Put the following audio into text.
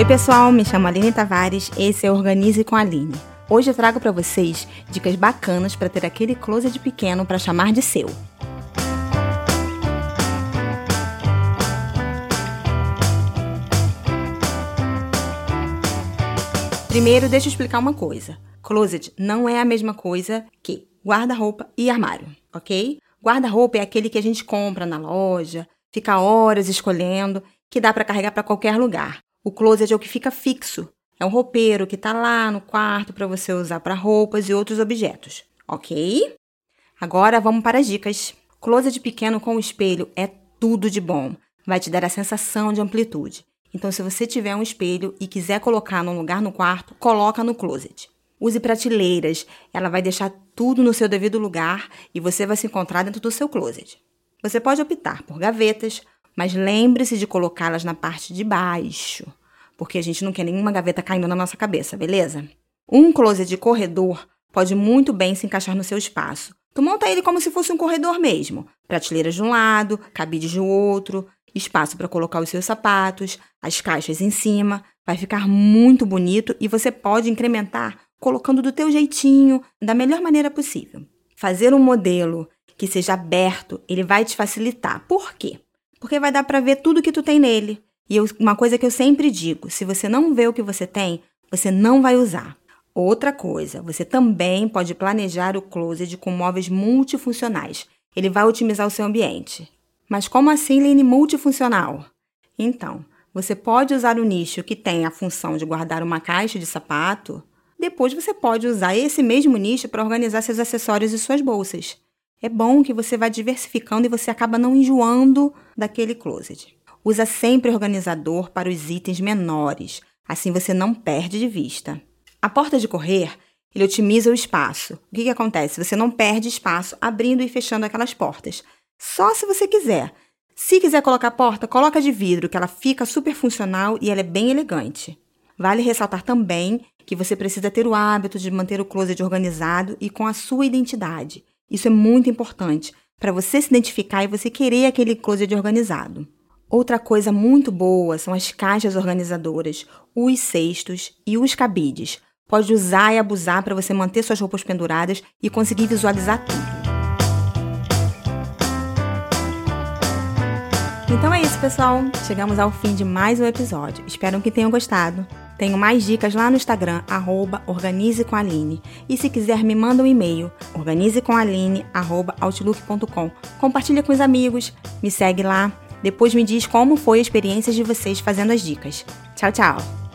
Oi, pessoal, me chamo Aline Tavares, esse é Organize com a Aline. Hoje eu trago para vocês dicas bacanas para ter aquele closet pequeno para chamar de seu. Primeiro, deixa eu explicar uma coisa. Closet não é a mesma coisa que guarda-roupa e armário, ok? Guarda-roupa é aquele que a gente compra na loja, fica horas escolhendo, que dá para carregar para qualquer lugar. O closet é o que fica fixo. É um roupeiro que está lá no quarto para você usar para roupas e outros objetos, ok? Agora vamos para as dicas. Closet pequeno com espelho é tudo de bom. Vai te dar a sensação de amplitude. Então, se você tiver um espelho e quiser colocar num lugar no quarto, coloca no closet. Use prateleiras, ela vai deixar tudo no seu devido lugar e você vai se encontrar dentro do seu closet. Você pode optar por gavetas, mas lembre-se de colocá-las na parte de baixo, porque a gente não quer nenhuma gaveta caindo na nossa cabeça, beleza? Um closet de corredor pode muito bem se encaixar no seu espaço. Tu monta ele como se fosse um corredor mesmo. Prateleiras de um lado, cabides do outro, espaço para colocar os seus sapatos, as caixas em cima. Vai ficar muito bonito e você pode incrementar colocando do teu jeitinho, da melhor maneira possível. Fazer um modelo que seja aberto, ele vai te facilitar. Por quê? Porque vai dar para ver tudo que tu tem nele. E eu, uma coisa que eu sempre digo, se você não vê o que você tem, você não vai usar. Outra coisa, você também pode planejar o closet com móveis multifuncionais. Ele vai otimizar o seu ambiente. Mas como assim, Line, multifuncional? Então, você pode usar o nicho que tem a função de guardar uma caixa de sapato depois você pode usar esse mesmo nicho para organizar seus acessórios e suas bolsas. É bom que você vá diversificando e você acaba não enjoando daquele closet. Usa sempre organizador para os itens menores, assim você não perde de vista. A porta de correr, ele otimiza o espaço. O que, que acontece? Você não perde espaço abrindo e fechando aquelas portas. Só se você quiser. Se quiser colocar porta, coloca de vidro, que ela fica super funcional e ela é bem elegante. Vale ressaltar também que você precisa ter o hábito de manter o closet organizado e com a sua identidade. Isso é muito importante para você se identificar e você querer aquele closet organizado. Outra coisa muito boa são as caixas organizadoras, os cestos e os cabides. Pode usar e abusar para você manter suas roupas penduradas e conseguir visualizar tudo. Então é isso, pessoal. Chegamos ao fim de mais um episódio. Espero que tenham gostado. Tenho mais dicas lá no Instagram, arroba. E se quiser, me manda um e-mail, organizecomaline.outlook.com. Compartilha com os amigos, me segue lá. Depois me diz como foi a experiência de vocês fazendo as dicas. Tchau, tchau!